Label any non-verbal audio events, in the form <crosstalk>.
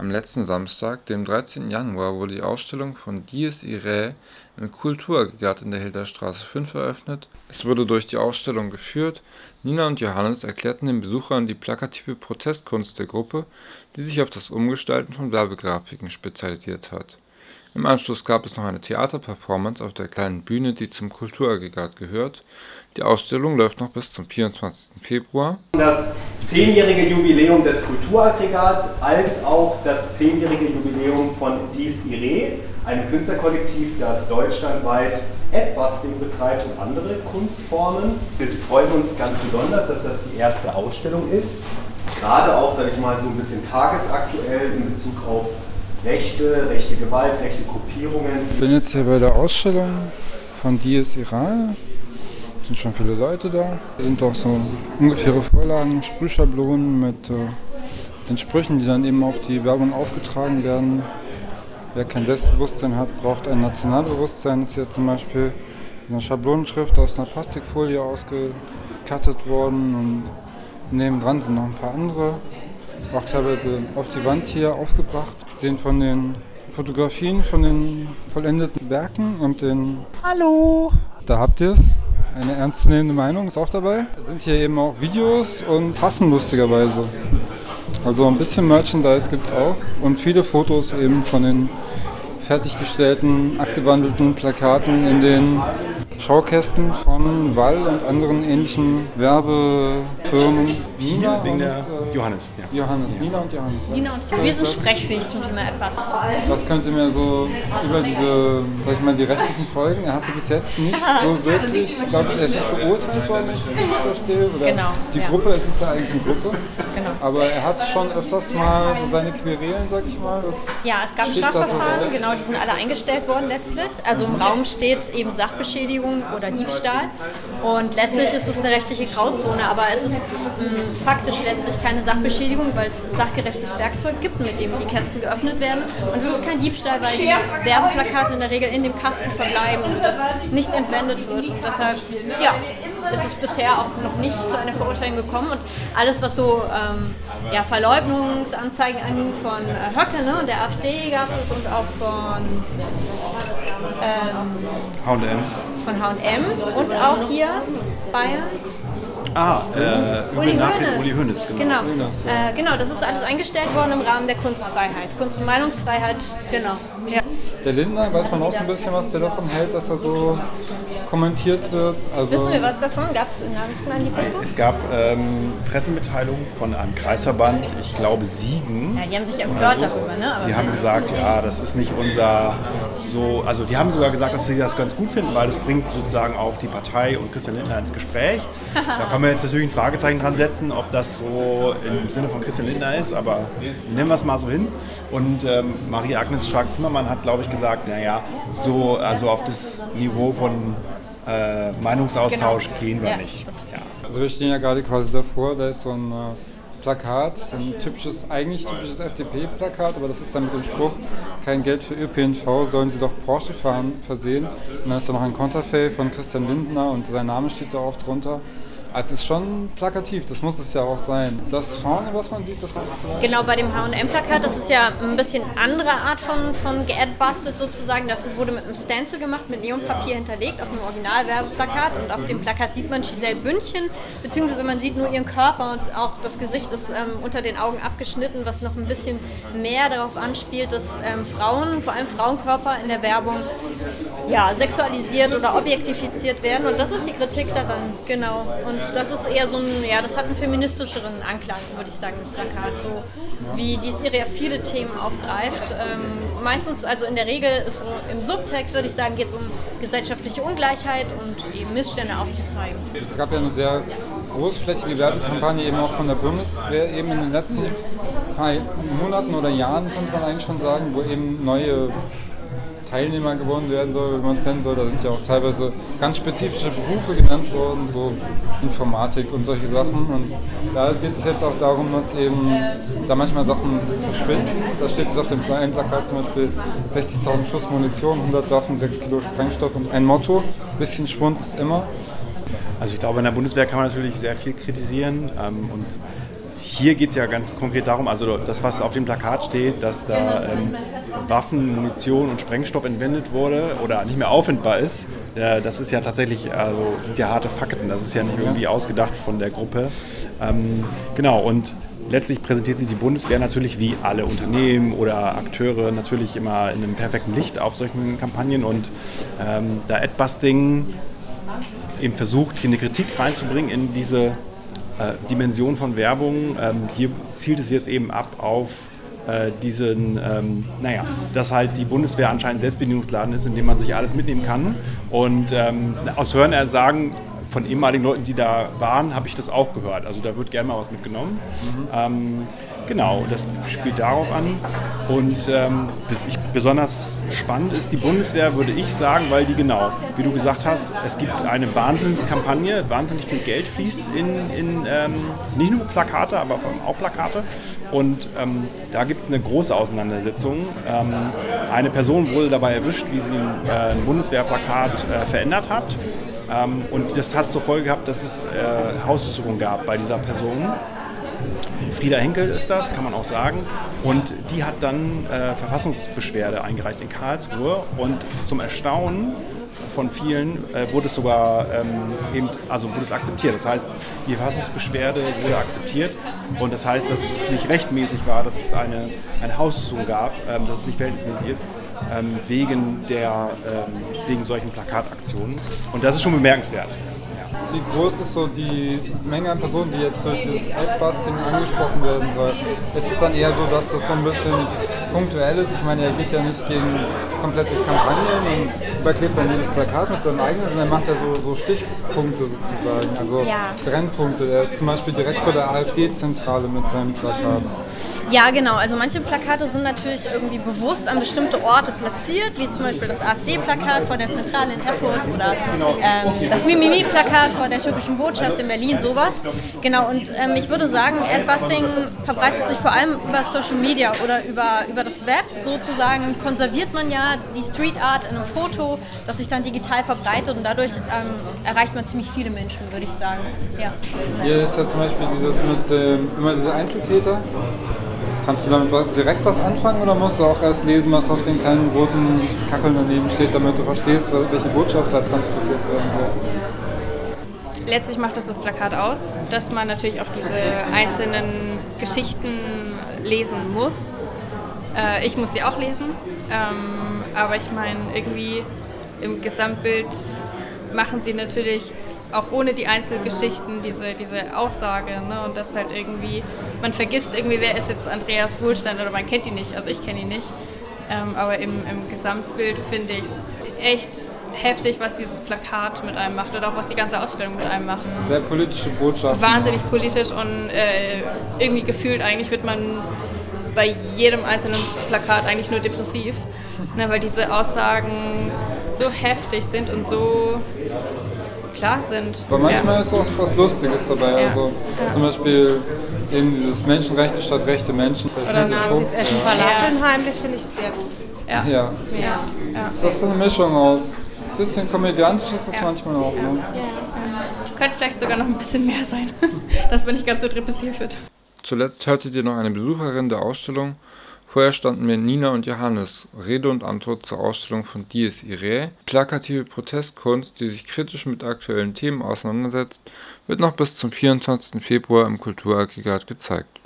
Am letzten Samstag, dem 13. Januar, wurde die Ausstellung von Dies Irae im Kulturaggregat in der Hilderstraße 5 eröffnet. Es wurde durch die Ausstellung geführt. Nina und Johannes erklärten den Besuchern die plakative Protestkunst der Gruppe, die sich auf das Umgestalten von Werbegrafiken spezialisiert hat im Anschluss gab es noch eine Theaterperformance auf der kleinen Bühne, die zum Kulturaggregat gehört. Die Ausstellung läuft noch bis zum 24. Februar. Das zehnjährige Jubiläum des Kulturaggregats als auch das zehnjährige Jubiläum von Dies Ire, einem Künstlerkollektiv, das deutschlandweit Adbusting betreibt und andere Kunstformen. Wir freuen uns ganz besonders, dass das die erste Ausstellung ist. Gerade auch, sage ich mal, so ein bisschen tagesaktuell in Bezug auf Rechte, rechte Gewalt, rechte Gruppierungen. Ich bin jetzt hier bei der Ausstellung von Dies Iran. Es sind schon viele Leute da. Es sind auch so ungefähre Vorlagen, Sprühschablonen mit äh, den Sprüchen, die dann eben auf die Werbung aufgetragen werden. Wer kein Selbstbewusstsein hat, braucht ein Nationalbewusstsein. Das ist hier zum Beispiel eine Schablonenschrift aus einer Plastikfolie ausgekattet worden und nebendran sind noch ein paar andere auch teilweise auf die Wand hier aufgebracht. Sehen von den Fotografien von den vollendeten Werken und den. Hallo! Da habt ihr es. Eine ernstzunehmende Meinung ist auch dabei. Da sind hier eben auch Videos und Tassen lustigerweise. Also ein bisschen Merchandise gibt es auch und viele Fotos eben von den fertiggestellten, abgewandelten Plakaten in den Schaukästen von Wall und anderen ähnlichen Werbefirmen. Nina wegen der äh, Johannes. Ja. Johannes, Nina und Johannes. Ja. Nina und wir sind sprechfähig zum Thema etwas. Was könnt ihr mir so über diese, sag ich mal, die rechtlichen Folgen? Er hatte bis jetzt nicht <laughs> so wirklich, glaube ich, er ist nicht verurteilt worden, wenn ich das richtig verstehe. Oder genau. Die Gruppe, es ist ja eigentlich eine Gruppe. Genau. Aber er hat schon öfters mal so seine Querelen, sag ich mal. Das ja, es gab Strafverfahren, genau, die sind alle eingestellt worden letztlich. Also im Raum steht eben Sachbeschädigung Beschädigung oder Diebstahl. Und letztlich ist es eine rechtliche Grauzone, aber es ist mh, hm, faktisch letztlich keine Sachbeschädigung, weil es sachgerechtes Werkzeug gibt, mit dem die Kästen geöffnet werden. Und es ist kein Diebstahl, weil die Werbeplakate in der Regel in dem Kasten verbleiben und das nicht entwendet wird. Und deshalb, ja, ist es bisher auch noch nicht zu einer Verurteilung gekommen. Und alles, was so ähm, ja, Verleugnungsanzeigen an von äh, Höcke ne, und der AfD gab es und auch von H&M. Von H&M und auch hier Bayern. Ah, äh, Uli Hoeneß. Uli Hoeneß, genau. Genau. Äh, genau, das ist alles eingestellt worden im Rahmen der Kunstfreiheit. Kunst- und Meinungsfreiheit, genau. Ja. Der Lindner, weiß man auch so ein bisschen, was der davon hält, dass er so kommentiert wird. Also Wissen wir was davon? Gab es Nachrichten an die Presse? Es gab ähm, Pressemitteilungen von einem Kreisverband, ich glaube Siegen. Ja, die haben sich empört so. darüber, ne? Aber die haben gesagt, ja, das ist nicht unser so, also die haben sogar gesagt, dass sie das ganz gut finden, weil das bringt sozusagen auch die Partei und Christian Lindner ins Gespräch. da kann man jetzt natürlich ein Fragezeichen dran setzen, ob das so im Sinne von Christian Lindner ist, aber nehmen wir es mal so hin. Und ähm, Marie-Agnes Schark-Zimmermann hat, glaube ich, gesagt, naja, so, also auf das Niveau von äh, Meinungsaustausch genau. gehen wir ja. nicht. Ja. Also wir stehen ja gerade quasi davor, da ist so ein äh, Plakat, ein typisches, eigentlich typisches FDP-Plakat, aber das ist dann mit dem Spruch, kein Geld für ÖPNV, sollen Sie doch Porsche fahren, versehen. Und dann ist da noch ein Konterfei von Christian Lindner und sein Name steht da auch drunter. Also es ist schon plakativ, das muss es ja auch sein. Das vorne, was man sieht, das man Genau, bei dem H&M-Plakat, das ist ja ein bisschen andere Art von, von geadbustet sozusagen. Das wurde mit einem Stencil gemacht, mit Neonpapier hinterlegt, auf einem Originalwerbeplakat. Und auf dem Plakat sieht man Giselle Bündchen, beziehungsweise man sieht nur ihren Körper und auch das Gesicht ist ähm, unter den Augen abgeschnitten, was noch ein bisschen mehr darauf anspielt, dass ähm, Frauen, vor allem Frauenkörper in der Werbung, ja, sexualisiert oder objektifiziert werden. Und das ist die Kritik daran, genau. Und das ist eher so ein, ja, das hat einen feministischeren Anklang, würde ich sagen, das Plakat. So wie die Serie viele Themen aufgreift. Ähm, meistens, also in der Regel ist so im Subtext, würde ich sagen, geht es um gesellschaftliche Ungleichheit und eben Missstände aufzuzeigen. Es gab ja eine sehr großflächige Werbekampagne eben auch von der Bundeswehr eben in den letzten Monaten oder Jahren, könnte man eigentlich schon sagen, wo eben neue Teilnehmer gewonnen werden soll, wie man es nennen soll. Da sind ja auch teilweise ganz spezifische Berufe genannt worden, so Informatik und solche Sachen. Und da geht es jetzt auch darum, dass eben da manchmal Sachen verschwinden. Da steht es auf dem kleinen Plakat zum Beispiel 60.000 Schuss Munition, 100 Waffen, 6 Kilo Sprengstoff und ein Motto. Bisschen Schwund ist immer. Also ich glaube, in der Bundeswehr kann man natürlich sehr viel kritisieren ähm, und hier geht es ja ganz konkret darum, also das, was auf dem Plakat steht, dass da ähm, Waffen, Munition und Sprengstoff entwendet wurde oder nicht mehr auffindbar ist, äh, das ist ja tatsächlich, also sind ja harte Fakten, das ist ja nicht irgendwie ausgedacht von der Gruppe. Ähm, genau, und letztlich präsentiert sich die Bundeswehr natürlich wie alle Unternehmen oder Akteure natürlich immer in einem perfekten Licht auf solchen Kampagnen und ähm, da Adbusting eben versucht, hier eine Kritik reinzubringen in diese äh, Dimension von Werbung. Ähm, hier zielt es jetzt eben ab auf äh, diesen, ähm, naja, dass halt die Bundeswehr anscheinend Selbstbedienungsladen ist, in dem man sich alles mitnehmen kann. Und ähm, aus Hörensagen von ehemaligen Leuten, die da waren, habe ich das auch gehört. Also da wird gerne mal was mitgenommen. Mhm. Ähm, genau, das spielt darauf an. Und ähm, ich, besonders spannend ist die Bundeswehr, würde ich sagen, weil die genau, wie du gesagt hast, es gibt eine Wahnsinnskampagne, wahnsinnig viel Geld fließt in, in ähm, nicht nur Plakate, aber auch Plakate. Und ähm, da gibt es eine große Auseinandersetzung. Ähm, eine Person wurde dabei erwischt, wie sie ein, äh, ein Bundeswehrplakat äh, verändert hat ähm, und das hat zur Folge gehabt, dass es äh, Hausdurchsuchungen gab bei dieser Person. Frieda Henkel ist das, kann man auch sagen. Und die hat dann äh, Verfassungsbeschwerde eingereicht in Karlsruhe. Und zum Erstaunen von vielen äh, wurde es sogar ähm, eben, also wurde es akzeptiert. Das heißt, die Verfassungsbeschwerde wurde akzeptiert und das heißt, dass es nicht rechtmäßig war, dass es eine, eine Haussuchung gab, ähm, dass es nicht verhältnismäßig ist ähm, wegen, der, ähm, wegen solchen Plakataktionen. Und das ist schon bemerkenswert. Wie groß ist so die Menge an Personen, die jetzt durch dieses Adbusting angesprochen werden soll? Ist es dann eher so, dass das so ein bisschen punktuell ist? Ich meine, er geht ja nicht gegen komplette Kampagnen und überklebt dann jedes Plakat mit seinem eigenen, sondern er macht ja so, so Stichpunkte sozusagen, also ja. Brennpunkte. Er ist zum Beispiel direkt vor der AfD-Zentrale mit seinem Plakat. Ja, genau. Also manche Plakate sind natürlich irgendwie bewusst an bestimmte Orte platziert, wie zum Beispiel das AfD-Plakat vor der Zentrale in Erfurt oder ähm, das Mimimi-Plakat vor der türkischen Botschaft in Berlin, sowas. Genau, und ähm, ich würde sagen, Adbusting verbreitet sich vor allem über Social Media oder über, über das Web. Sozusagen konserviert man ja die Street Art in einem Foto, das sich dann digital verbreitet und dadurch ähm, erreicht man ziemlich viele Menschen, würde ich sagen. Ja. Hier ist ja zum Beispiel dieses mit ähm, immer diese Einzeltäter. Kannst du damit direkt was anfangen oder musst du auch erst lesen, was auf den kleinen roten Kacheln daneben steht, damit du verstehst, welche Botschaft da transportiert werden soll? Letztlich macht das das Plakat aus, dass man natürlich auch diese einzelnen Geschichten lesen muss. Äh, ich muss sie auch lesen, ähm, aber ich meine, irgendwie im Gesamtbild machen sie natürlich auch ohne die Einzelgeschichten diese, diese Aussage. Ne? Und das halt irgendwie, man vergisst irgendwie, wer ist jetzt Andreas Holstein oder man kennt ihn nicht, also ich kenne ihn nicht. Ähm, aber im, im Gesamtbild finde ich es echt heftig, was dieses Plakat mit einem macht oder auch was die ganze Ausstellung mit einem macht. Sehr politische Botschaft. Wahnsinnig politisch und äh, irgendwie gefühlt eigentlich wird man bei jedem einzelnen Plakat eigentlich nur depressiv, ne, weil diese Aussagen so heftig sind und so klar sind. Aber manchmal ja. ist auch was Lustiges dabei. Ja. Also ja. zum Beispiel eben dieses Menschenrechte statt rechte Menschen. Oder Nazis essen Falafeln heimlich finde ich sehr gut. Ja. ja. Es ist, ist das eine Mischung aus bisschen komödiantisch ist das manchmal auch. Ne? Könnte vielleicht sogar noch ein bisschen mehr sein, <laughs> dass man nicht ganz so depressiv wird. Zuletzt hörtet ihr noch eine Besucherin der Ausstellung Vorher standen mir Nina und Johannes Rede und Antwort zur Ausstellung von Dies Irae. Plakative Protestkunst, die sich kritisch mit aktuellen Themen auseinandersetzt, wird noch bis zum 24. Februar im Kulturaggregat gezeigt